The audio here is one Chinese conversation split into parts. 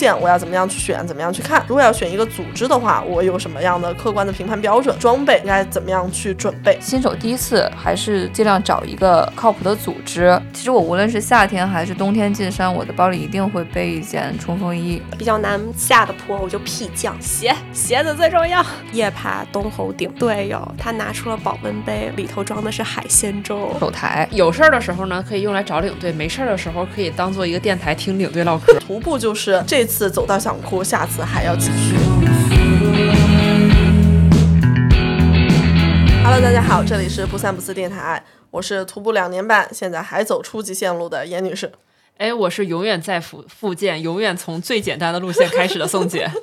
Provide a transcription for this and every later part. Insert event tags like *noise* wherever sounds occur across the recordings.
路线我要怎么样去选，怎么样去看？如果要选一个组织的话，我有什么样的客观的评判标准？装备应该怎么样去准备？新手第一次还是尽量找一个靠谱的组织。其实我无论是夏天还是冬天进山，我的包里一定会背一件冲锋衣。比较难下的坡，我就屁降鞋，鞋子最重要。夜爬东侯顶，队友他拿出了保温杯，里头装的是海鲜粥。手台有事儿的时候呢，可以用来找领队；没事儿的时候，可以当做一个电台听领队唠嗑。徒步就是这次走到想哭，下次还要继续。Hello，大家好，这里是不三不四电台，我是徒步两年半，现在还走初级线路的严女士。哎，我是永远在复复健，永远从最简单的路线开始的宋姐。*laughs*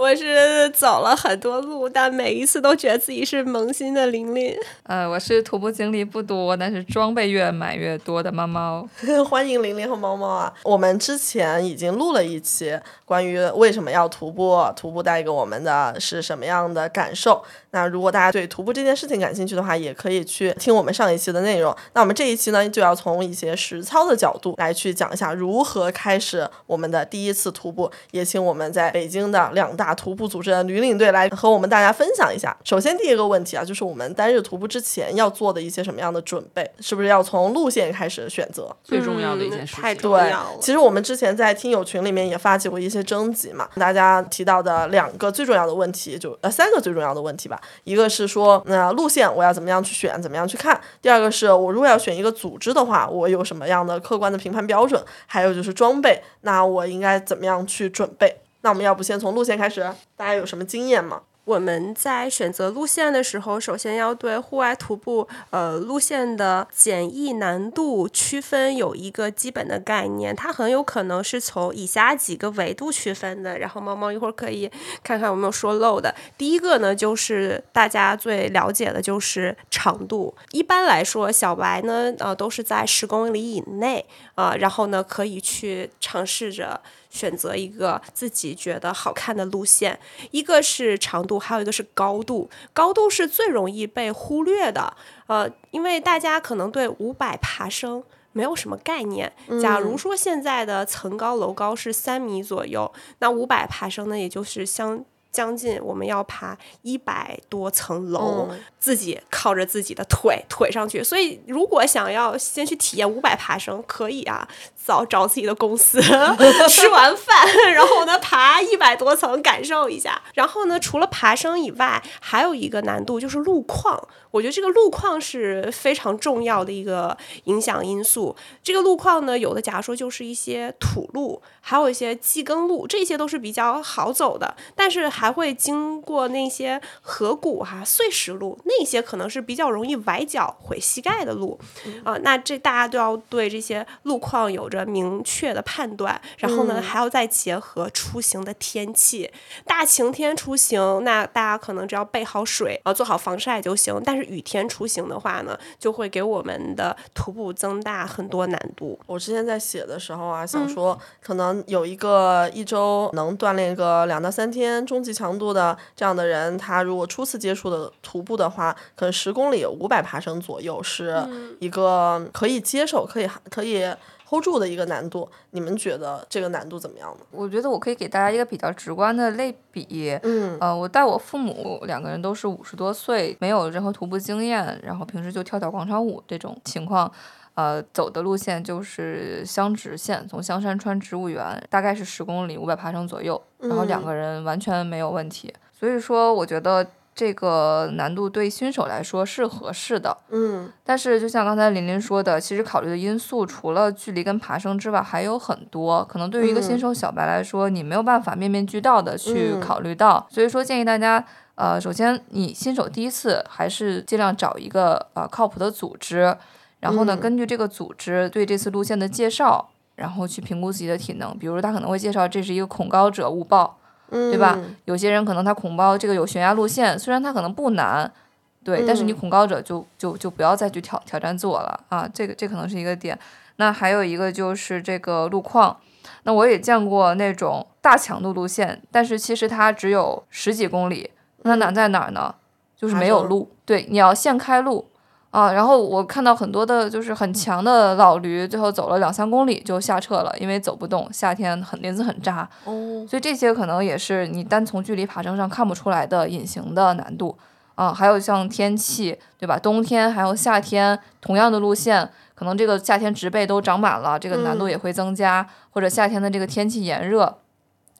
我是走了很多路，但每一次都觉得自己是萌新的玲玲。*laughs* 呃，我是徒步经历不多，但是装备越买越多的猫猫。*laughs* 欢迎玲玲和猫猫啊！我们之前已经录了一期关于为什么要徒步，徒步带给我们的是什么样的感受。那如果大家对徒步这件事情感兴趣的话，也可以去听我们上一期的内容。那我们这一期呢，就要从一些实操的角度来去讲一下如何开始我们的第一次徒步。也请我们在北京的两大徒步组织的女领队来和我们大家分享一下。首先第一个问题啊，就是我们单日徒步之前要做的一些什么样的准备？是不是要从路线开始选择？最重要的一件事情。太重要对了，。其实我们之前在听友群里面也发起过一些征集嘛，大家提到的两个最重要的问题，就呃三个最重要的问题吧。一个是说，那、路线我要怎么样去选，怎么样去看；第二个是我如果要选一个组织的话，我有什么样的客观的评判标准；还有就是装备，那我应该怎么样去准备？那我们要不先从路线开始？大家有什么经验吗？我们在选择路线的时候，首先要对户外徒步呃路线的简易难度区分有一个基本的概念，它很有可能是从以下几个维度区分的。然后猫猫一会儿可以看看有没有说漏的。第一个呢，就是大家最了解的就是长度。一般来说，小白呢呃都是在十公里以内啊、然后呢可以去尝试着。选择一个自己觉得好看的路线，一个是长度，还有一个是高度。高度是最容易被忽略的，呃，因为大家可能对五百爬升没有什么概念。假如说现在的层高楼高是三米左右，那五百爬升呢，也就是相。将近我们要爬一百多层楼，嗯自己靠着自己的腿腿上去。所以，如果想要先去体验五百爬升，可以啊，早找自己的公司，*laughs* 吃完饭，然后呢爬一百多层感受一下。然后呢，除了爬升以外，还有一个难度就是路况。我觉得这个路况是非常重要的一个影响因素。这个路况呢，有的假如说就是一些土路，还有一些机耕路，这些都是比较好走的，但是还会经过那些河谷哈、碎石路，那些可能是比较容易崴脚、毁膝盖的路啊、那这大家都要对这些路况有着明确的判断，然后呢，还要再结合出行的天气。大晴天出行，那大家可能只要备好水，啊，做好防晒就行。但是雨天出行的话呢，就会给我们的徒步增大很多难度。我之前在写的时候啊，想说可能有一个一周能锻炼个两到三天中级强度的这样的人，他如果初次接触的徒步的话，可能十公里五百爬升左右是一个可以接受、可以可以 hold 住的一个难度。你们觉得这个难度怎么样呢？我觉得我可以给大家一个比较直观的类比。嗯呃，我带我父母两个人都是五十多岁，没有任何徒步经验，然后平时就跳跳广场舞这种情况。呃，走的路线就是香直线，从香山穿植物园，大概是十公里，五百爬升左右，然后两个人完全没有问题。所以说，我觉得这个难度对新手来说是合适的。嗯但是就像刚才琳琳说的，其实考虑的因素除了距离跟爬升之外，还有很多。可能对于一个新手小白来说，你没有办法面面俱到的去嗯考虑到。所以说，建议大家，呃，首先你新手第一次还是尽量找一个呃靠谱的组织，然后呢，嗯根据这个组织对这次路线的介绍，然后去评估自己的体能。比如他可能会介绍这是一个恐高者误报。对吧？嗯有些人可能他恐高这个有悬崖路线，虽然它可能不难，对，但是你嗯恐高者就就就不要再去挑挑战自我了啊，这个这可能是一个点。那还有一个就是这个路况，那我也见过那种大强度路线，但是其实它只有十几公里，那难在哪儿呢？就是没有路，对，你要现开路。啊，然后我看到很多的就是很强的老驴，最后走了两三公里就下撤了，因为走不动，夏天很林子很扎，哦，所以这些可能也是你单从距离爬升上看不出来的隐形的难度啊。还有像天气，对吧？冬天还有夏天，同样的路线，可能这个夏天植被都长满了，这个难度嗯也会增加，或者夏天的这个天气炎热，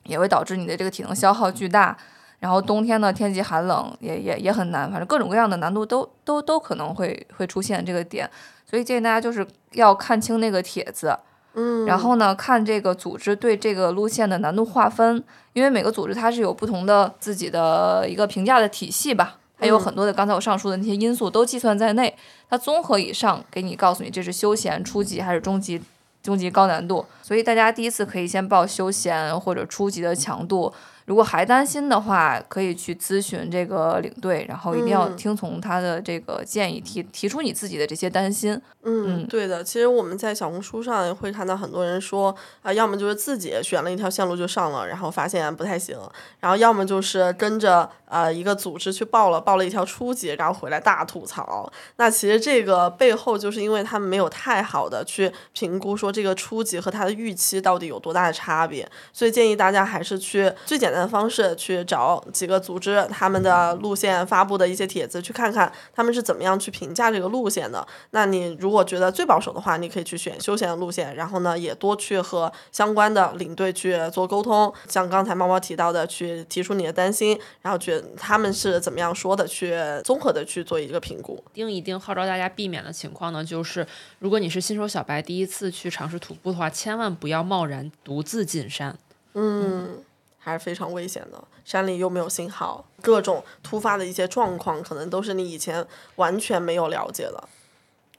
也会导致你的这个体能消耗巨大。然后冬天呢，天气寒冷也也也很难，反正各种各样的难度都都都可能会会出现这个点，所以建议大家就是要看清那个帖子，嗯，然后呢，看这个组织对这个路线的难度划分，因为每个组织它是有不同的自己的一个评价的体系吧，还有嗯很多的刚才我上述的那些因素都计算在内，它综合以上给你告诉你这是休闲、初级还是中级、中级高难度。所以大家第一次可以先报休闲或者初级的强度。如果还担心的话，可以去咨询这个领队，然后一定要嗯听从他的这个建议，提提出你自己的这些担心。嗯，嗯对的。其实我们在小红书上也会看到很多人说啊、要么就是自己选了一条线路就上了，然后发现不太行，然后要么就是跟着呃一个组织去报了，报了一条初级，然后回来大吐槽。那其实这个背后就是因为他们没有太好的去评估说这个初级和他的预期到底有多大的差别，所以建议大家还是去最简单的方式去找几个组织他们的路线发布的一些帖子，去看看他们是怎么样去评价这个路线的。那你如果觉得最保守的话，你可以去选休闲的路线，然后呢，也多去和相关的领队去做沟通，像刚才猫猫提到的，去提出你的担心，然后去他们是怎么样说的，去综合的去做一个评估。一定一定号召大家避免的情况呢，就是如果你是新手小白第一次去尝试徒步的话，千万不要贸然独自进山。嗯，还是非常危险的。山里又没有信号，各种突发的一些状况，可能都是你以前完全没有了解的。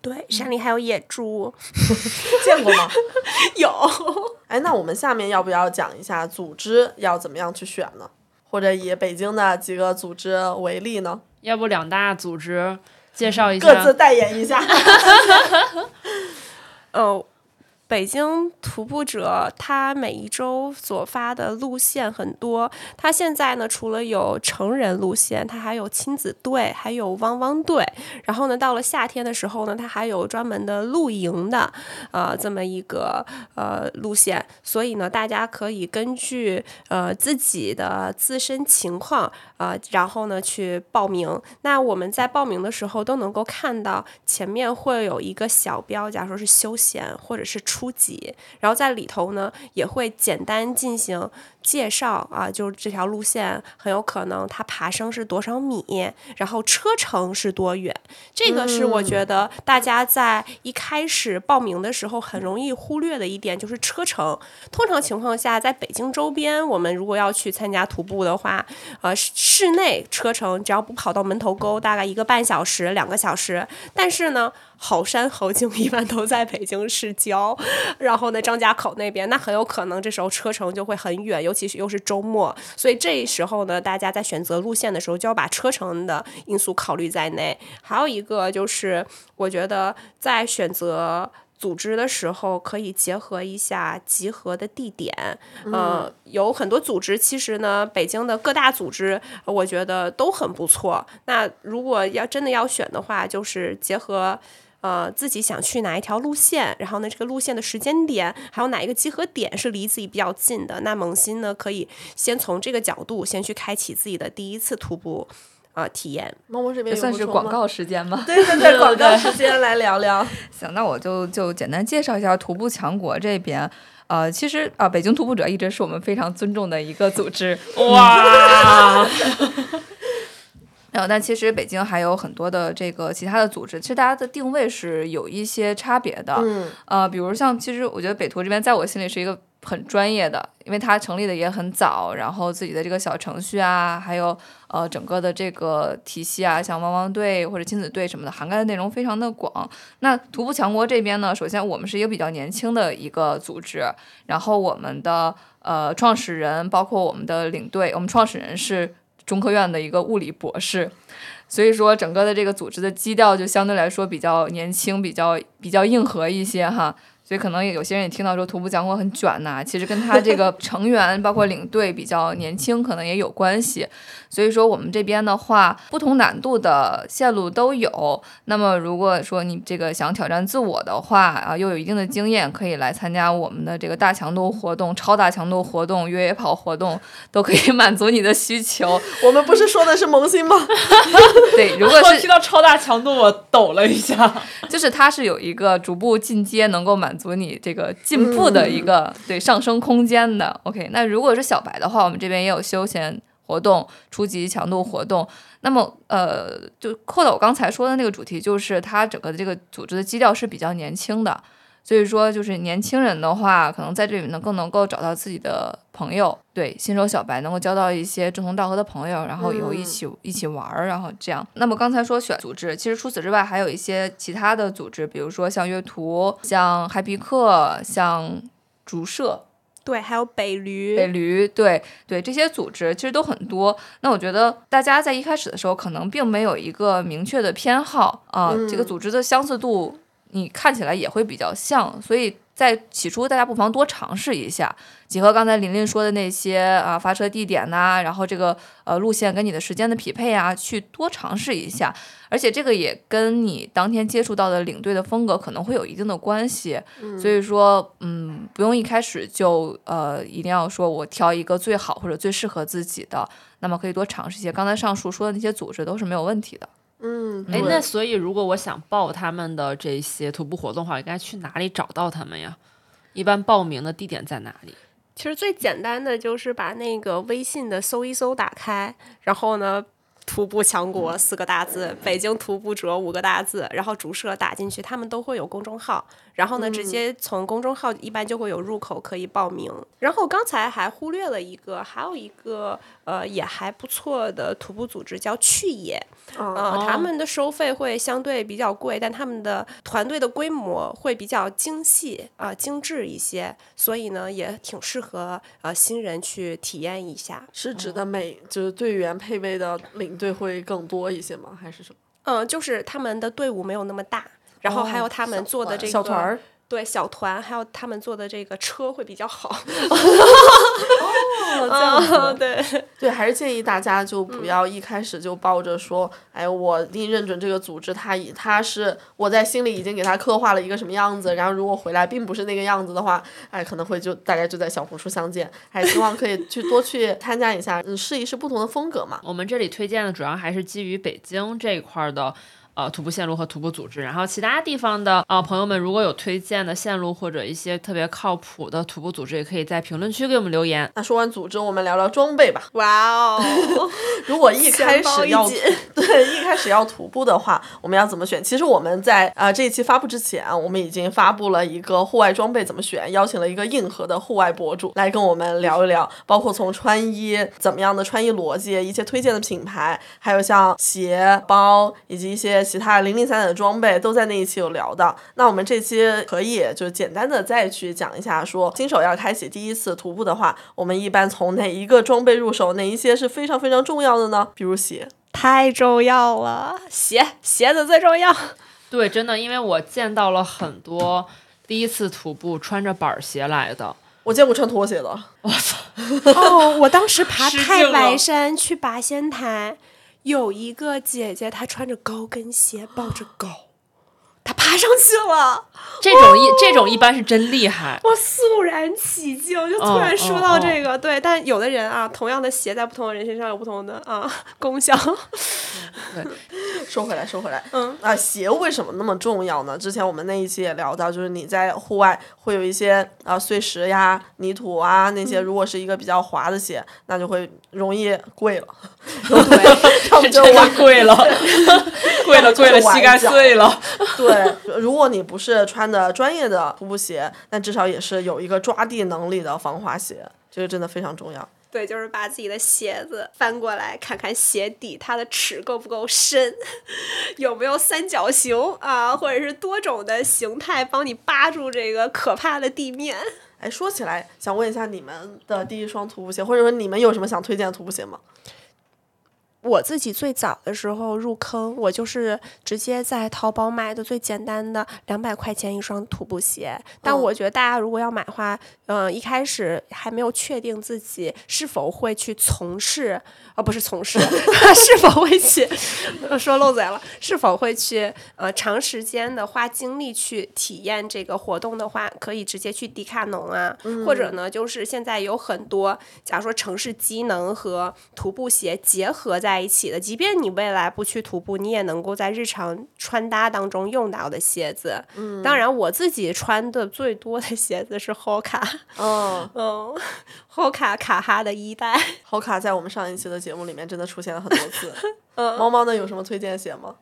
对，山里还有野猪，*laughs* 见过吗？*laughs* 有。哎，那我们下面要不要讲一下组织要怎么样去选呢？或者以北京的几个组织为例呢？要不两大组织介绍一下各自？代言一下。*laughs* 呃，北京徒步者他每一周所发的路线很多，他现在呢除了有成人路线，他还有亲子队，还有汪汪队。然后呢，到了夏天的时候呢，他还有专门的露营的，呃，这么一个呃路线。所以呢，大家可以根据呃自己的自身情况，呃，然后呢去报名。那我们在报名的时候都能够看到前面会有一个小标，假如说是休闲或者是初级，然后在里头呢也会简单进行介绍啊，就是这条路线很有可能它爬升是多少米，然后车程是多远。这个是我觉得大家在一开始报名的时候很容易忽略的一点，就是车程。通常情况下，在北京周边，我们如果要去参加徒步的话，呃，室室内车程只要不跑到门头沟，大概一个半小时、两个小时。但是呢，好山好景一般都在北京市郊，然后呢，张家口那边，那很有可能这时候车程就会很远，尤其是又是周末，所以这时候呢，大家在选择路线的时候就要把车程的因素考虑在内。还有一个就是，我觉得在选择。组织的时候可以结合一下集合的地点，呃，有很多组织，其实呢，北京的各大组织，呃我觉得都很不错。那如果要真的要选的话，就是结合。呃，自己想去哪一条路线，然后呢，这个路线的时间点，还有哪一个集合点是离自己比较近的，那萌新呢，可以先从这个角度先去开启自己的第一次徒步呃体验。猫猫这边算。是广告时间吗？对对对，*laughs* 广告时间来聊聊。*laughs* 行，那我就就简单介绍一下徒步强国这边。呃，其实啊、北京徒步者一直是我们非常尊重的一个组织。哇，*laughs* 然后，但其实北京还有很多的这个其他的组织，其实大家的定位是有一些差别的。嗯呃，比如像，其实我觉得北图这边在我心里是一个很专业的，因为它成立的也很早，然后自己的这个小程序啊，还有呃整个的这个体系啊，像汪汪队或者亲子队什么的，涵盖的内容非常的广。那徒步强国这边呢，首先我们是一个比较年轻的一个组织，然后我们的呃创始人，包括我们的领队，我们创始人是中科院的一个物理博士。所以说，整个的这个组织的基调就相对来说比较年轻，比较比较硬核一些哈。所以可能有些人也听到说徒步讲过很卷呐，其实跟他这个 *laughs* 成员包括领队比较年轻，可能也有关系。所以说我们这边的话，不同难度的线路都有。那么如果说你这个想挑战自我的话啊，又有一定的经验，可以来参加我们的这个大强度活动、超大强度活动、越野跑活动，都可以 *laughs* 满足你的需求。我们不是说的是萌新吗？*laughs* 对，如果是我听到超大强度，我抖了一下。就是它是有一个逐步进阶，能够满足你这个进步的一个、对上升空间的。OK，那如果是小白的话，我们这边也有休闲活动、初级强度活动。那么呃，就扣到我刚才说的那个主题，就是它整个的这个组织的基调是比较年轻的。所以说，就是年轻人的话，可能在这里面更能够找到自己的朋友，对新手小白能够交到一些志同道合的朋友，然后以后一起、一起玩儿，然后这样。那么刚才说选组织，其实除此之外还有一些其他的组织，比如说像阅图、像嗨皮克、像竹社、对，还有北驴，北驴，对对，这些组织其实都很多。那我觉得大家在一开始的时候可能并没有一个明确的偏好啊、这个组织的相似度你看起来也会比较像，所以在起初大家不妨多尝试一下，结合刚才琳琳说的那些啊发车地点呐、然后这个呃路线跟你的时间的匹配啊，去多尝试一下。而且这个也跟你当天接触到的领队的风格可能会有一定的关系，所以说嗯，不用一开始就呃一定要说我挑一个最好或者最适合自己的，那么可以多尝试一些。刚才上述说的那些组织都是没有问题的。嗯，哎，那所以如果我想报他们的这些徒步活动的话，我应该去哪里找到他们呀？一般报名的地点在哪里？其实最简单的就是把那个微信的搜一搜打开，然后呢，徒步强国四个大字，北京徒步者五个大字，然后主社打进去，他们都会有公众号，然后呢，直接从公众号一般就会有入口可以报名。然后刚才还忽略了一个，还有一个呃也还不错的徒步组织叫去野，呃，他们的收费会相对比较贵，但他们的团队的规模会比较精细啊、精致一些，所以呢也挺适合呃新人去体验一下。是指的每就是队员配备的领队会更多一些吗？还是什么？嗯，就是他们的队伍没有那么大，然后还有他们做的这个小团儿，对小团，还有他们做的这个车会比较好。*laughs* 哦，这样对，对，还是建议大家就不要一开始就抱着说，哎，我一定认准这个组织，他以他是我在心里已经给他刻画了一个什么样子，然后如果回来并不是那个样子的话，哎，可能会就大家就在小红书相见，还希望可以去多去 *laughs* 参加一下，嗯，试一试不同的风格嘛。我们这里推荐的主要还是基于北京这一块儿的。呃，徒步线路和徒步组织，然后其他地方的啊、呃朋友们，如果有推荐的线路或者一些特别靠谱的徒步组织，也可以在评论区给我们留言。那说完组织，我们聊聊装备吧。哇哦，*laughs* 如果一开始要一 *laughs* 对一开始要徒步的话，我们要怎么选？其实我们在啊、呃这一期发布之前，我们已经发布了一个户外装备怎么选，邀请了一个硬核的户外博主来跟我们聊一聊，包括从穿衣怎么样的穿衣逻辑，一些推荐的品牌，还有像鞋、包以及一些其他零零散散的装备，都在那一期有聊到。那我们这期可以就简单的再去讲一下说，新手要开启第一次徒步的话，我们一般从哪一个装备入手？哪一些是非常非常重要的呢？比如鞋。太重要了，鞋鞋子最重要。*laughs* 对，真的，因为我见到了很多第一次徒步穿着板儿鞋来的，我见过穿拖鞋的，我操哦，我当时 *laughs* 爬太白山去八仙台，有一个姐姐，她穿着高跟鞋抱着狗，她爬上去了，这种一、这种一般是真厉害。我肃然起敬，就突然嗯说嗯到这个，对，但有的人啊，同样的鞋在不同的人身上有不同的啊 *laughs* 功效。说回来，说回来，嗯。啊，鞋为什么那么重要呢？之前我们那一期也聊到，就是你在户外会有一些啊碎石呀、泥土啊那些，如果是一个比较滑的鞋，那就会容易跪了，对，要么就真的崴贵了，跪了跪了，*laughs* *laughs* 膝盖碎了。对，对，如果你不是穿的专业的徒步鞋，那至少也是有一个抓地能力的防滑鞋，这个真的非常重要。对，就是把自己的鞋子翻过来看看鞋底，它的齿够不够深，*laughs* 有没有三角形啊，或者是多种的形态帮你扒住这个可怕的地面。哎，说起来，想问一下你们的第一双徒步鞋，或者说你们有什么想推荐的徒步鞋吗？我自己最早的时候入坑，我就是直接在淘宝买的最简单的两百块钱一双徒步鞋。但我觉得大家如果要买的话，嗯、一开始还没有确定自己是否会去从事，啊、不是从事，*laughs* 是否会去，呃说漏嘴了，是否会去呃长时间的花精力去体验这个活动的话，可以直接去迪卡侬啊，或者呢，就是现在有很多，假如说城市机能和徒步鞋结合在一起的，即便你未来不去徒步，你也能够在日常穿搭当中用到的鞋子。嗯，当然我自己穿的最多的鞋子是 Hoka，*laughs* 嗯，嗯，Hoka 卡哈的一代。Hoka 在我们上一期的节目里面真的出现了很多次。*laughs* 嗯猫猫呢有什么推荐鞋吗？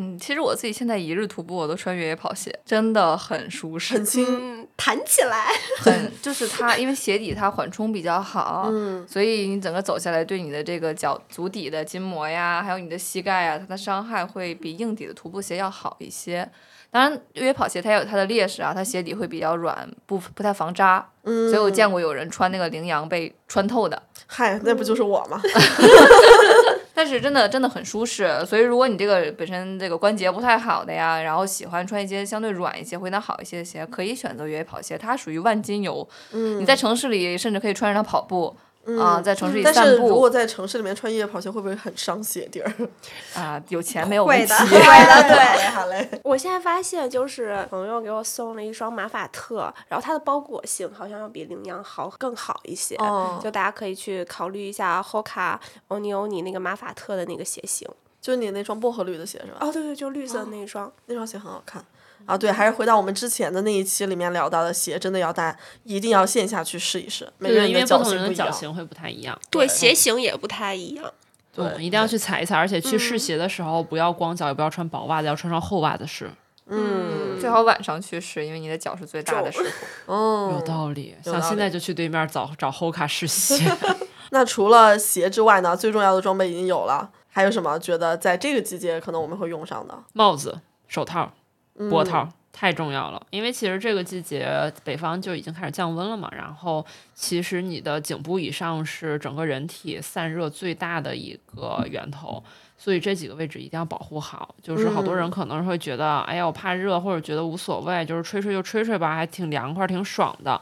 嗯，其实我自己现在一日徒步我都穿越野跑鞋，真的很舒适，很轻，嗯，弹起来。很就是它，因为鞋底它缓冲比较好，嗯，所以你整个走下来对你的这个脚足底的筋膜呀，还有你的膝盖呀，它的伤害会比硬底的徒步鞋要好一些。当然，越野跑鞋它也有它的劣势啊，它鞋底会比较软，不不太防扎。嗯所以我见过有人穿那个羚羊被穿透的，嗨，那不就是我吗？*laughs* 但是真的真的很舒适。所以如果你这个本身这个关节不太好的呀，然后喜欢穿一些相对软一些、回弹好一些的鞋，可以选择越野跑鞋，它属于万金油。嗯你在城市里甚至可以穿着它跑步。啊，在城市里但散步是如果在城市里面穿越野跑鞋，会不会很伤鞋底儿？*laughs* 啊，有钱没有会问题的。对的，对，好嘞。我现在发现，就是朋友给我送了一双马法特，然后它的包裹性好像要比羚羊好更好一些，哦就大家可以去考虑一下 Hoka 欧尼欧尼那个马法特的那个鞋型。就是你那双薄荷绿的鞋是吧？哦，对对，就绿色的那一双。那双鞋很好看。啊，对，还是回到我们之前的那一期里面聊到的鞋，真的要大家一定要线下去试一试，每个对，人的脚因为不同人的型不一样。脚型会不太一样。对，鞋型也不太一样。对嗯，一定要去踩一踩，而且去试鞋的时候不要光脚，也不要穿薄袜子，要穿上厚袜子试。嗯，最好晚上去试，因为你的脚是最大的时候。哦，有道理，有道理想现在就去对面找找 Hoka 试鞋。*laughs* 那除了鞋之外呢，最重要的装备已经有了，还有什么觉得在这个季节可能我们会用上的？帽子、手套、嗯脖套。太重要了，因为其实这个季节北方就已经开始降温了嘛，然后其实你的颈部以上是整个人体散热最大的一个源头，所以这几个位置一定要保护好。就是好多人可能会觉得，哎呀，我怕热，或者觉得无所谓，就是吹吹就吹吹吧，还挺凉快，挺爽的。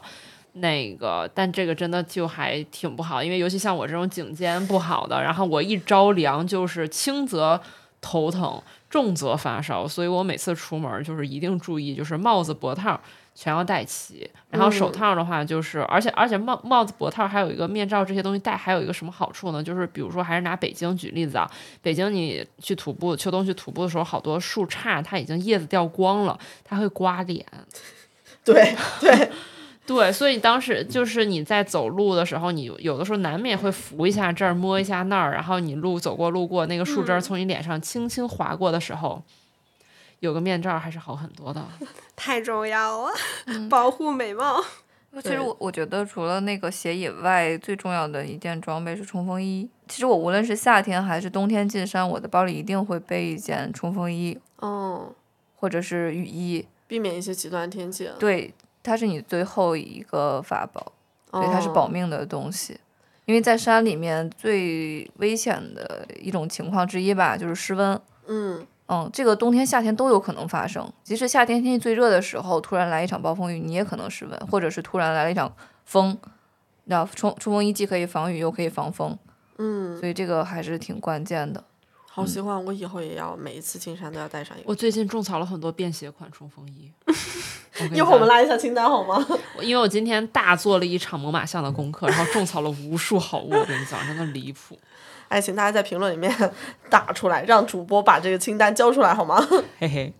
那个，但这个真的就还挺不好，因为尤其像我这种颈肩不好的，然后我一着凉就是轻则头疼，重则发烧，所以我每次出门就是一定注意，就是帽子、脖套全要戴齐。然后手套的话，就是、而且而且帽帽子、脖套还有一个面罩这些东西戴，还有一个什么好处呢？就是比如说还是拿北京举例子啊，北京你去徒步，秋冬去徒步的时候，好多树杈它已经叶子掉光了，它会刮脸。对 *laughs* 对，对，所以当时就是你在走路的时候，你有的时候难免会扶一下这儿，摸一下那儿，然后你路走过路过，那个树枝儿从你脸上轻轻划过的时候，有个面罩还是好很多的。*laughs* 太重要了，保护美貌。其实我我觉得除了那个鞋以外，最重要的一件装备是冲锋衣。其实我无论是夏天还是冬天进山，我的包里一定会备一件冲锋衣哦，或者是雨衣。避免一些极端天气。对，它是你最后一个法宝，哦对，它是保命的东西。因为在山里面最危险的一种情况之一吧，就是失温。嗯，嗯，这个冬天、夏天都有可能发生。即使夏天天气最热的时候，突然来一场暴风雨，你也可能失温，或者是突然来了一场风。那冲冲锋衣既可以防雨，又可以防风。嗯，所以这个还是挺关键的。好喜欢，我以后也要每一次进山都要带上一个。我最近种草了很多便携款冲锋衣。*laughs* 一会儿我们拉一下清单好吗？因为我今天大做了一场猛犸象的功课，然后种草了无数好物，我跟你讲，真的离谱。*laughs* 哎，请大家在评论里面 *laughs* 打出来，让主播把这个清单交出来好吗？*laughs* 嘿嘿，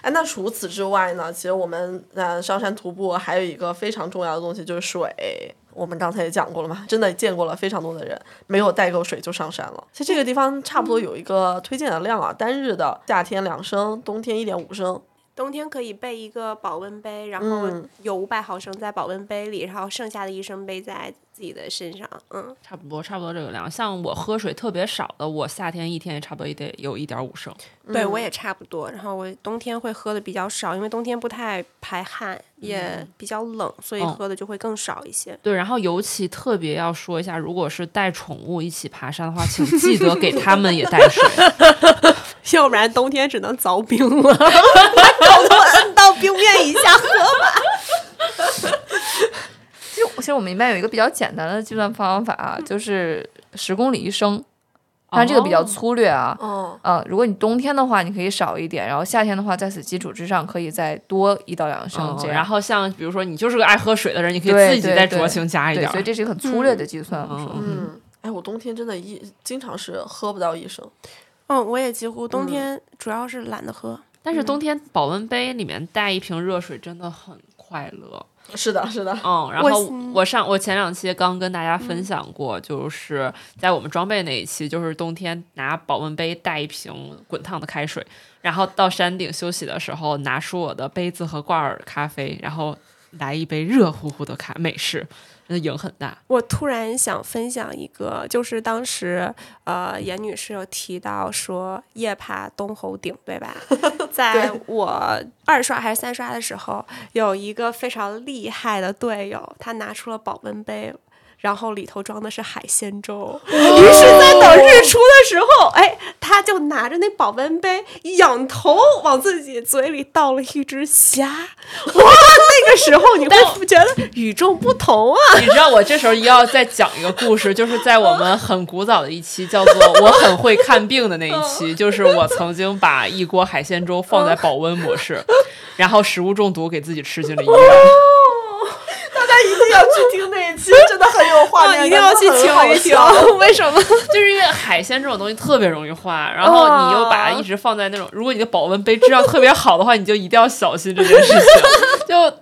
哎，那除此之外呢？其实我们呃上山徒步还有一个非常重要的东西就是水。我们刚才也讲过了嘛，真的见过了非常多的人没有带够水就上山了。其实这个地方差不多有一个推荐的量啊，单日的夏天两升，冬天一点五升。冬天可以备一个保温杯，然后嗯有五百毫升在保温杯里，然后剩下的一升杯在自己的身上。嗯，差不多差不多这个量。像我喝水特别少的，我夏天一天也差不多也得有一点五升。对我也差不多。然后我冬天会喝的比较少，因为冬天不太排汗，也比较冷，所以嗯喝的就会更少一些。对，然后尤其特别要说一下，如果是带宠物一起爬山的话，请记得给他们也带水。*laughs* 要不然冬天只能凿冰了，*laughs* 把头都摁到冰面以下喝。*laughs* 其实其实我们一般有一个比较简单的计算方法啊，就是十公里一升，但这个比较哦粗略啊。哦，呃，如果你冬天的话，你可以少一点，然后夏天的话，在此基础之上可以再多一到两升嗯这样。然后像比如说你就是个爱喝水的人，你可以对自己再酌情加一对，点对。所以这是一个很粗略的计算。嗯，哎，我冬天真的一经常是喝不到一升。嗯，我也几乎冬天主要是懒得喝。但是冬天保温杯里面带一瓶热水真的很快乐。是的，是的，嗯，然后我上我前两期刚跟大家分享过，就是在我们装备那一期，就是冬天拿保温杯带一瓶滚烫的开水，然后到山顶休息的时候拿出我的杯子和罐儿咖啡，然后来一杯热乎乎的咖美式，真的瘾很大。我突然想分享一个，就是当时呃，严女士有提到说夜爬东侯顶，对吧？*laughs* 在我二刷还是三刷的时候，有一个非常厉害的队友，他拿出了保温杯。然后里头装的是海鲜粥，于是，在等日出的时候，哎，他就拿着那保温杯，仰头往自己嘴里倒了一只虾。哇，那个时候你会觉得与众不同啊！你知道我这时候要再讲一个故事，就是在我们很古早的一期叫做“我很会看病”的那一期，就是我曾经把一锅海鲜粥放在保温模式，然后食物中毒给自己吃进了医院。大家一定要去听那一定要去真的很好听一听。*laughs* 为什么？*laughs* 就是因为海鲜这种东西特别容易坏，然后你又把它一直放在那种，如果你的保温杯质量特别好的话，你就一定要小心这件事情。*laughs* 就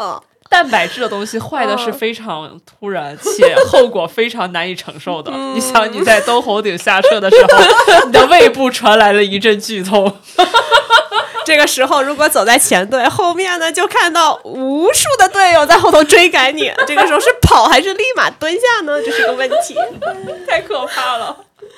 蛋白质的东西坏的是非常突然，且后果非常难以承受的。*laughs* 你想你在东红顶下车的时候，你的胃部传来了一阵剧痛。*laughs* 这个时候，如果走在前队，后面呢就看到无数的队友在后头追赶你。这个时候是跑还是立马蹲下呢？这是个问题。*laughs* 太可怕了。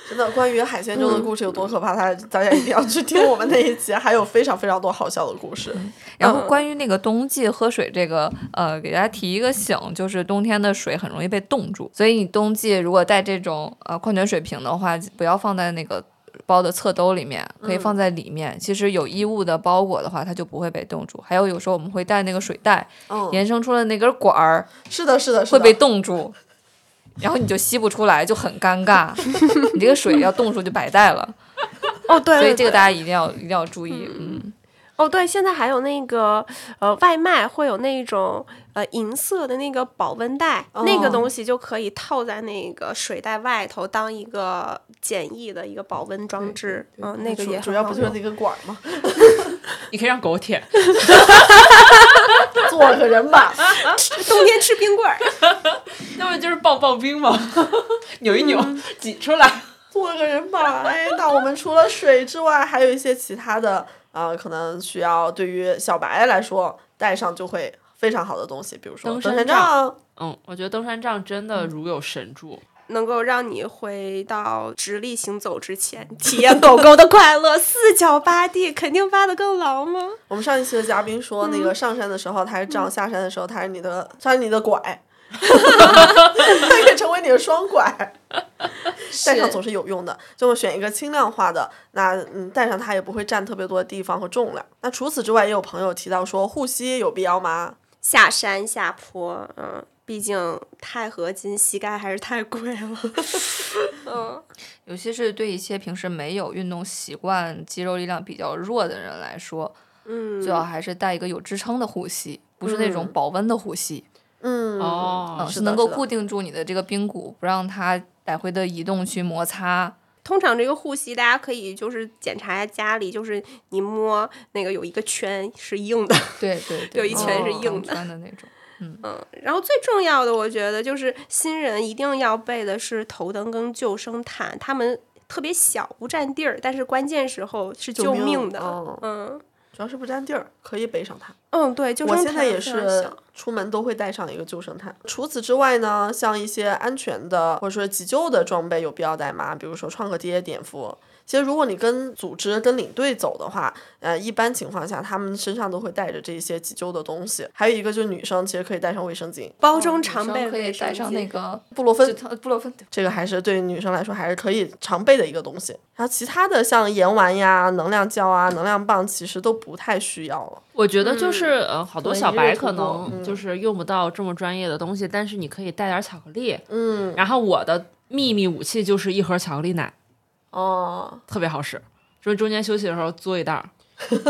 真的，关于海鲜粥的故事有多可怕，大家大家一定要去听我们那一期，还有非常非常多好笑的故事。然后关于那个冬季喝水这个，呃，给大家提一个醒，就是冬天的水很容易被冻住，所以你冬季如果带这种呃矿泉水瓶的话，不要放在那个包的侧兜里面，可以放在里面。其实有衣物的包裹的话，它就不会被冻住。还有有时候我们会带那个水袋，嗯，延伸出了那根管儿是的，是的，是的会被冻住。然后你就吸不出来，就很尴尬。你这个水要冻住就白带了，哦，对所以这个大家一定要一定要注意。嗯，哦，对，现在还有那个呃，外卖会有那种呃银色的那个保温袋，那个哦东西就可以套在那个水袋外头，当一个简易的一个保温装置。嗯，那个也主要不就是用那根管吗？*laughs* 你可以让狗舔，*laughs* 做个人吧。*laughs* 冬天吃冰棍儿。那不就是棒棒冰吗？扭一扭，挤出来。做个人吧。哎，那我们除了水之外，还有一些其他的，呃，可能需要对于小白来说带上就会非常好的东西，比如说登登山杖。嗯，我觉得登山杖真的如有神助。能够让你回到直立行走之前，体验狗狗的快乐，四脚八地，肯定扒得更牢吗？我们上一期的嘉宾说，那个上山的时候它是杖，下山的时候它是你的，它是你的拐，它可以成为你的双拐。*laughs* 带上总是有用的，就选一个轻量化的，那嗯，带上它也不会占特别多的地方和重量。那除此之外，也有朋友提到说，护膝有必要吗？下山下坡，嗯，毕竟钛合金膝盖还是太贵了。*laughs* 嗯，*laughs* 尤其是对一些平时没有运动习惯、肌肉力量比较弱的人来说，嗯最好还是带一个有支撑的护膝，不是那种嗯保温的护膝，嗯，哦嗯，是能够固定住你的这个髌骨，不让它来回的移动去摩擦。通常这个护膝，大家可以就是检查一下家里，就是你摸那个有一个圈是硬的，对对对，*laughs* 有一圈是哦硬的的那种。嗯，然后最重要的，我觉得就是新人一定要备的是头灯跟救生毯，他们特别小，不占地儿，但是关键时候是救命命的。哦嗯，主要是不占地儿，可以背上它。嗯，对，救我生毯现在也是出门都会带上一个救生毯。除此之外呢，像一些安全的或者说急救的装备有必要带吗？比如说创可贴、碘伏。其实如果你跟组织、跟领队走的话，呃，一般情况下他们身上都会带着这些急救的东西。还有一个就是女生其实可以带上卫生巾，包中常备生可以带上那个布洛芬布洛芬，这个还是对女生来说还是可以常备的一个东西。然后其他的像盐丸呀、能量胶啊、能量棒，其实都不太需要了。我觉得就是呃，好多小白可能就是用不到这么专业的东西，但是你可以带点巧克力。嗯，然后我的秘密武器就是一盒巧克力奶，哦，特别好使，就是中间休息的时候嘬一袋儿，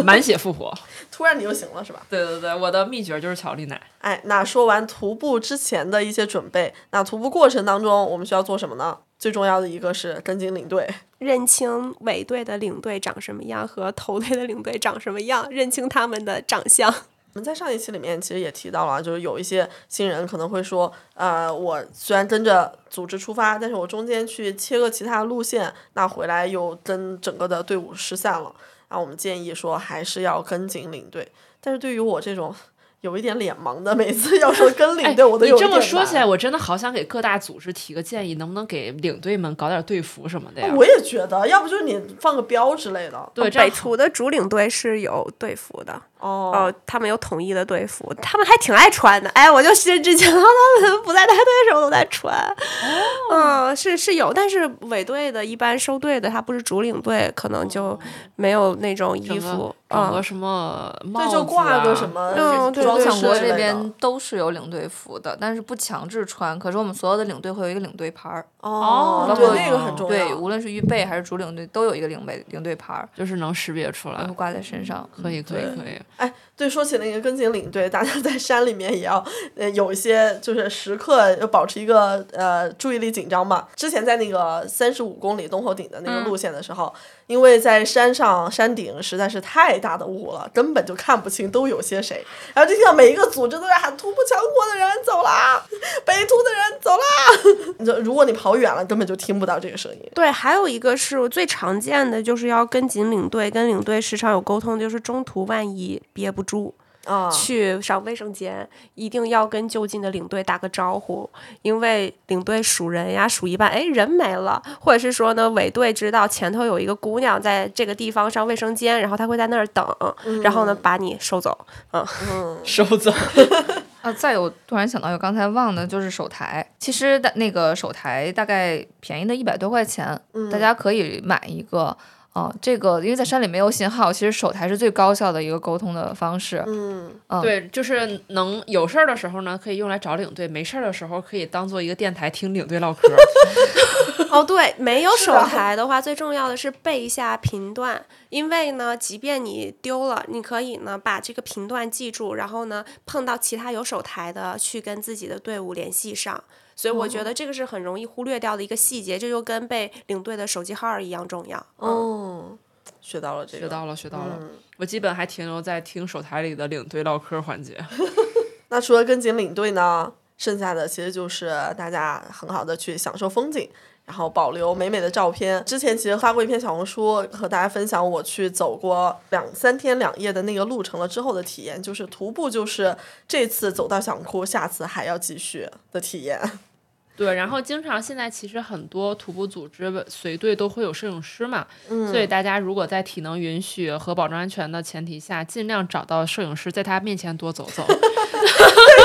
满血复活。*laughs* 突然你就行了是吧？对对对，我的秘诀就是巧克力奶。哎，那说完徒步之前的一些准备，那徒步过程当中我们需要做什么呢？最重要的一个是跟紧领队，认清尾队的领队长什么样和头队的领队长什么样，认清他们的长相。*laughs* 我们在上一期里面其实也提到了，就是有一些新人可能会说，呃，我虽然跟着组织出发，但是我中间去切个其他路线，那回来又跟整个的队伍失散了。然后我们建议说，还是要跟紧领队。但是对于我这种有一点脸盲的，*laughs* 每次要说跟领队，我都哎你这有一点难么说起来，我真的好想给各大组织提个建议，能不能给领队们搞点队服什么的呀？我也觉得，要不就是你放个标之类的。对，北图的主领队是有队服的，哦，哦，他们有统一的队服，他们还挺爱穿的。哎，我就甚至见到他们不在带队的时候都在穿。嗯，是是有，但是尾队的一般收队的，他不是主领队，可能就没有那种衣服。嗯，整个什么帽子、对，啊，就挂个什么嗯对装对强国这边都是有领队服的，但是不强制穿。可是我们所有的领队会有一个领队牌儿，哦，那个很重要。对，无论是预备还是主领队都有一个领队领队牌儿，就是能识别出来然后。挂在身上。可以，可以，对可以。哎，对，说起那个跟紧领队，大家在山里面也要呃有一些就是时刻要保持一个呃注意力紧张嘛。之前在那个三十五公里东头顶的那个路线的时候，因为在山上山顶实在是太大的雾了，根本就看不清都有些谁，然后就听到每一个组织都在喊徒步强国的人走啦，北图的人走啦。*laughs* 你就如果你跑远了，根本就听不到这个声音。对，还有一个是最常见的，就是要跟紧领队，跟领队时常有沟通，就是中途万一憋不住。啊，去上卫生间，一定要跟就近的领队打个招呼，因为领队数人呀，数一半，哎，人没了，或者是说呢，尾队知道前头有一个姑娘在这个地方上卫生间，然后他会在那儿等，然后呢把你收走。嗯，收走。*laughs* 啊，再有突然想到有刚才忘的，就是手台。其实的那个手台大概便宜的一百多块钱，大家可以买一个。啊、这个因为在山里没有信号，其实手台是最高效的一个沟通的方式。嗯，对，就是能有事儿的时候呢，可以用来找领队；没事儿的时候，可以当做一个电台听领队唠嗑。*laughs* 哦，对，没有手啊台的话，最重要的是背一下频段，因为呢，即便你丢了，你可以呢把这个频段记住，然后呢碰到其他有手台的，去跟自己的队伍联系上。所以我觉得这个是很容易忽略掉的一个细节，这就跟被领队的手机号一样重要。嗯，哦，学到了这个，学到了，学到了。嗯我基本还停留在听手台里的领队唠嗑环节。*laughs* 那除了跟紧领队呢，剩下的其实就是大家很好的去享受风景，然后保留美美的照片。之前其实发过一篇小红书，和大家分享我去走过两三天两夜的那个路程了之后的体验，就是徒步就是这次走到想哭，下次还要继续的体验。对，然后经常现在其实很多徒步组织随队都会有摄影师嘛，所以大家如果在体能允许和保证安全的前提下，尽量找到摄影师，在他面前多走走，*laughs* 对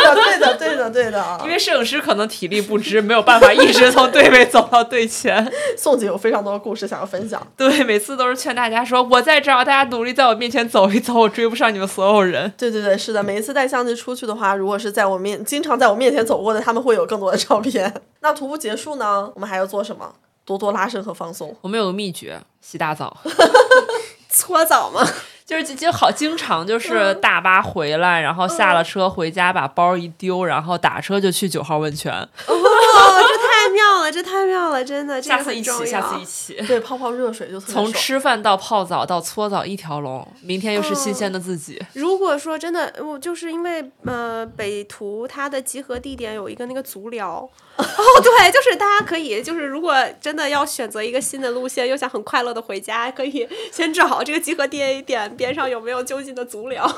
的，对的，对的，对的。因为摄影师可能体力不支，没有办法一直从队尾走到队前。*laughs* 宋姐有非常多的故事想要分享。对，每次都是劝大家说，我在这儿，大家努力在我面前走一走，我追不上你们所有人。对对对，是的，每一次带相机出去的话，如果是在我面经常在我面前走过的，他们会有更多的照片。*laughs* 那徒步结束呢，我们还要做什么？多多拉伸和放松。我们有个秘诀，洗大澡。*laughs* 搓澡吗？*laughs* 就是就就好，经常就是大巴回来，然后下了车回家，把包一丢，然后打车就去九号温泉。妙了，这太妙了，真的，这个下次一起，很重要。下次一起。对，泡泡热水就从吃饭到泡澡到搓澡一条龙，明天又是新鲜的自己。如果说真的，我就是因为呃北图它的集合地点有一个那个足疗，*laughs* 哦对，就是大家可以就是如果真的要选择一个新的路线，又想很快乐的回家，可以 *laughs* 先找这个集合地点边上有没有就近的足疗，哦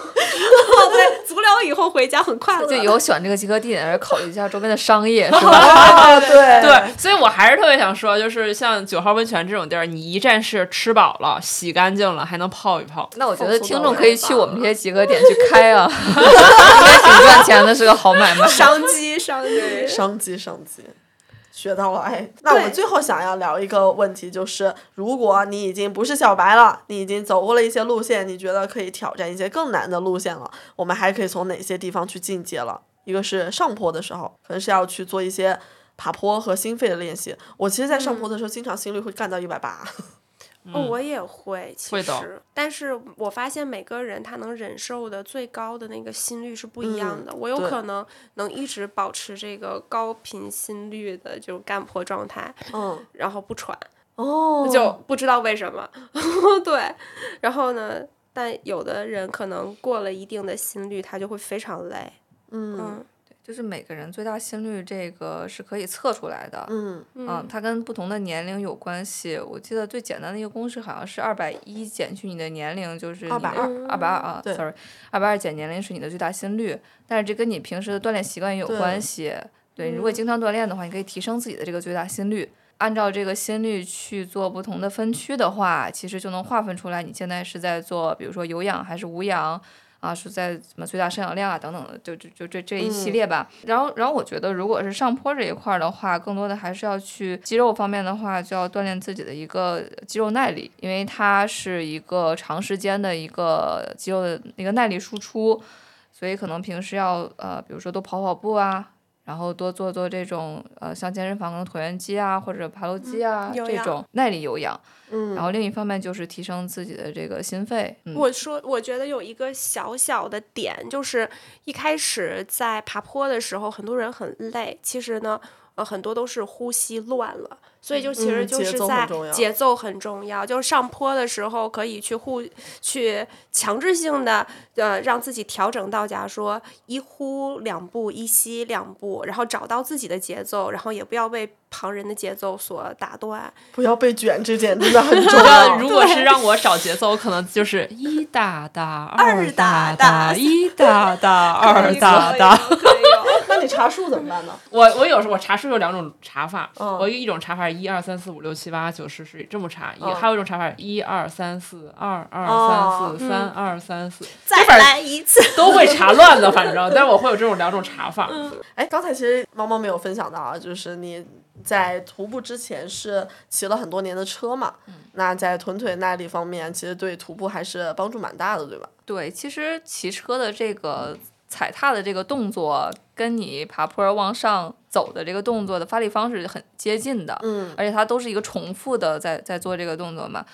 对，足疗以后回家很快乐。就以后选这个集合地点，而考虑一下周边的商业，是吧？啊，对对，*laughs* *laughs* 所以我还是特别想说，就是像九号温泉这种地儿，你一站式吃饱了、洗干净了，还能泡一泡。那我觉得听众可以去我们这些集合点去开啊，*laughs* 应该挺赚钱的，是个好买卖。商机，商机。商机商机。学到了，哎，那我们最后想要聊一个问题，就是如果你已经不是小白了，你已经走过了一些路线，你觉得可以挑战一些更难的路线了，我们还可以从哪些地方去进阶了？一个是上坡的时候，可能是要去做一些爬坡和心肺的练习。我其实，在上坡的时候，经常心率会干到一百八。*laughs* 哦，我也会，其实，但是我发现每个人他能忍受的最高的那个心率是不一样的。我有可能能一直保持这个高频心率的这种干坡状态，嗯，然后不喘，哦，就不知道为什么。*laughs* 对，然后呢，但有的人可能过了一定的心率，他就会非常累。嗯嗯就是每个人最大心率这个是可以测出来的，嗯嗯，它跟不同的年龄有关系。我记得最简单的一个公式好像是二百一减去你的年龄就是二百二二百二啊，sorry，二百二减年龄是你的最大心率，但是这跟你平时的锻炼习惯也有关系。对，如果经常锻炼的话，你可以提升自己的这个最大心率。按照这个心率去做不同的分区的话，其实就能划分出来你现在是在做，比如说有氧还是无氧。啊，是在什么最大摄氧量啊等等的，就就就这这一系列吧。然后，然后我觉得，如果是上坡这一块儿的话，更多的还是要去肌肉方面的话，就要锻炼自己的一个肌肉耐力，因为它是一个长时间的一个肌肉的一个耐力输出，所以可能平时要呃，比如说多跑跑步啊。然后多做做这种呃，像健身房的椭圆机啊，或者爬楼机啊、这种耐力有氧。嗯，然后另一方面就是提升自己的这个心肺。嗯、我说，我觉得有一个小小的点，就是一开始在爬坡的时候，很多人很累，其实呢，呃，很多都是呼吸乱了。所以就其实就是在节奏很重要，就是上坡的时候可以去互去强制性的呃让自己调整到，假如说一呼两步，一吸两步，然后找到自己的节奏，然后也不要被旁人的节奏所打断。不要被卷，这点真的很重要。*laughs* 如果是让我找节奏，可能就是一大大二大大大一大大二 *laughs* 可以大大。可以可以哦那你查数怎么办呢？我我有时候我查数有两种查法，嗯我有一种查法一二三四五六七八九十十这么查，一嗯还有一种查法一二三四二二哦三四三二三四，再来一次。都会查乱的，反正，但是我会有这种两种查法。哎，刚才其实猫猫没有分享到啊，就是你在徒步之前是骑了很多年的车嘛，那在臀腿耐力方面，其实对徒步还是帮助蛮大的，对吧？对，其实骑车的这个踩踏的这个动作，跟你爬坡往上走的这个动作的发力方式很接近的，嗯，而且它都是一个重复的在在做这个动作嘛。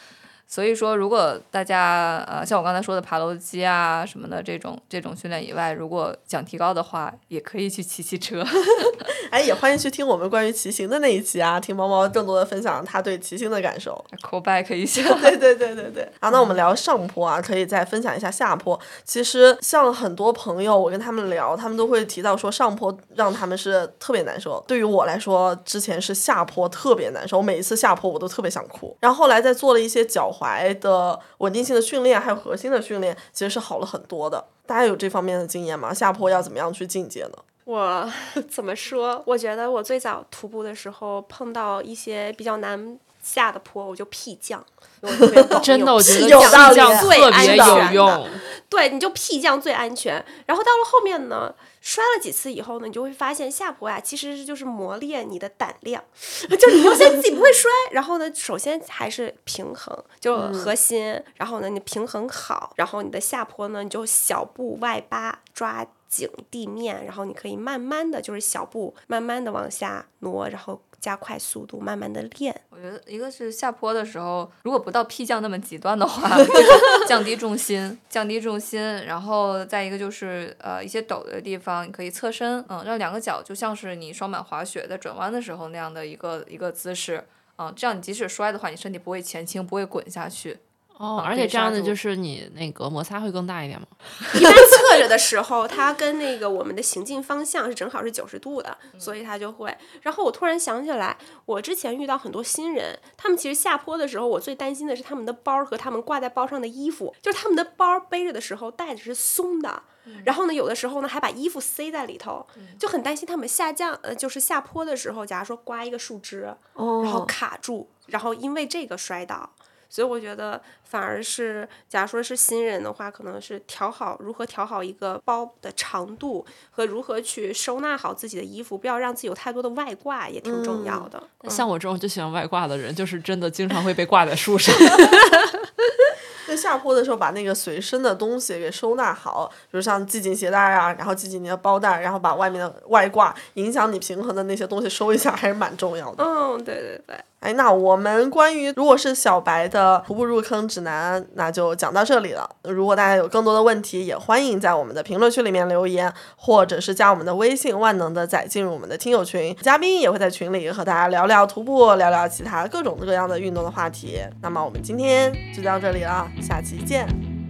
所以说，如果大家呃像我刚才说的爬楼机啊什么的这种这种训练以外，如果想提高的话，也可以去骑骑车。*laughs* 哎，也欢迎去听我们关于骑行的那一期啊，听猫猫更多的分享他对骑行的感受。*laughs* call back 一下。对对对对对。*laughs* 啊，那我们聊上坡啊，可以再分享一下下坡。其实像很多朋友，我跟他们聊，他们都会提到说上坡让他们是特别难受。对于我来说，之前是下坡特别难受，我每一次下坡我都特别想哭。然后后来在做了一些脚踝的稳定性的训练，还有核心的训练，其实是好了很多的。大家有这方面的经验吗？下坡要怎么样去进阶呢？我 *laughs* 怎么说？我觉得我最早徒步的时候碰到一些比较难下的坡，我就屁降，我特别 *laughs* 真的，我觉得有道理气降最特别有安全的用。对，你就屁降最安全。然后到了后面呢，摔了几次以后呢，你就会发现下坡呀，其实就是磨练你的胆量，*laughs* 就是你要先自己不会摔，然后呢，首先还是平衡，就核心，然后呢，你平衡好，然后你的下坡呢，你就小步外八抓紧地面，然后你可以慢慢的就是小步慢慢的往下挪，然后加快速度，慢慢的练。我觉得一个是下坡的时候，如果不到劈降那么极端的话，*laughs* 降低重心，降低重心，然后再一个就是呃一些陡的地方，你可以侧身，嗯，让两个脚就像是你双板滑雪在转弯的时候那样的一个一个姿势，嗯，这样你即使摔的话，你身体不会前倾，不会滚下去。哦，啊而且这样的就是你那个摩擦会更大一点吗？*laughs* 一般 *laughs* 侧着的时候，它跟那个我们的行进方向是正好是九十度的，所以它就会。然后我突然想起来，我之前遇到很多新人，他们其实下坡的时候，我最担心的是他们的包和他们挂在包上的衣服，就是他们的包背着的时候带子是松的。然后呢，有的时候呢还把衣服塞在里头，就很担心他们下降，呃，就是下坡的时候，假如说刮一个树枝，然后哦，卡住，然后因为这个摔倒。所以我觉得，反而是假如说是新人的话，可能是调好如何调好一个包的长度和如何去收纳好自己的衣服，不要让自己有太多的外挂，也挺重要的。嗯像我这种就喜欢外挂的人，就是真的经常会被挂在树上。*laughs* *laughs* 在下坡的时候把那个随身的东西给收纳好，比如像系紧鞋带啊，然后系紧你的包带，然后把外面的外挂影响你平衡的那些东西收一下，还是蛮重要的。嗯，对对对，哎，那我们关于如果是小白的徒步入坑指南，那就讲到这里了。如果大家有更多的问题，也欢迎在我们的评论区里面留言，或者是加我们的微信“万能的仔”进入我们的听友群，嘉宾也会在群里和大家聊聊徒步，聊聊其他各种各样的运动的话题。那么我们今天就到这里了，下期见，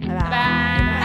拜拜。拜拜。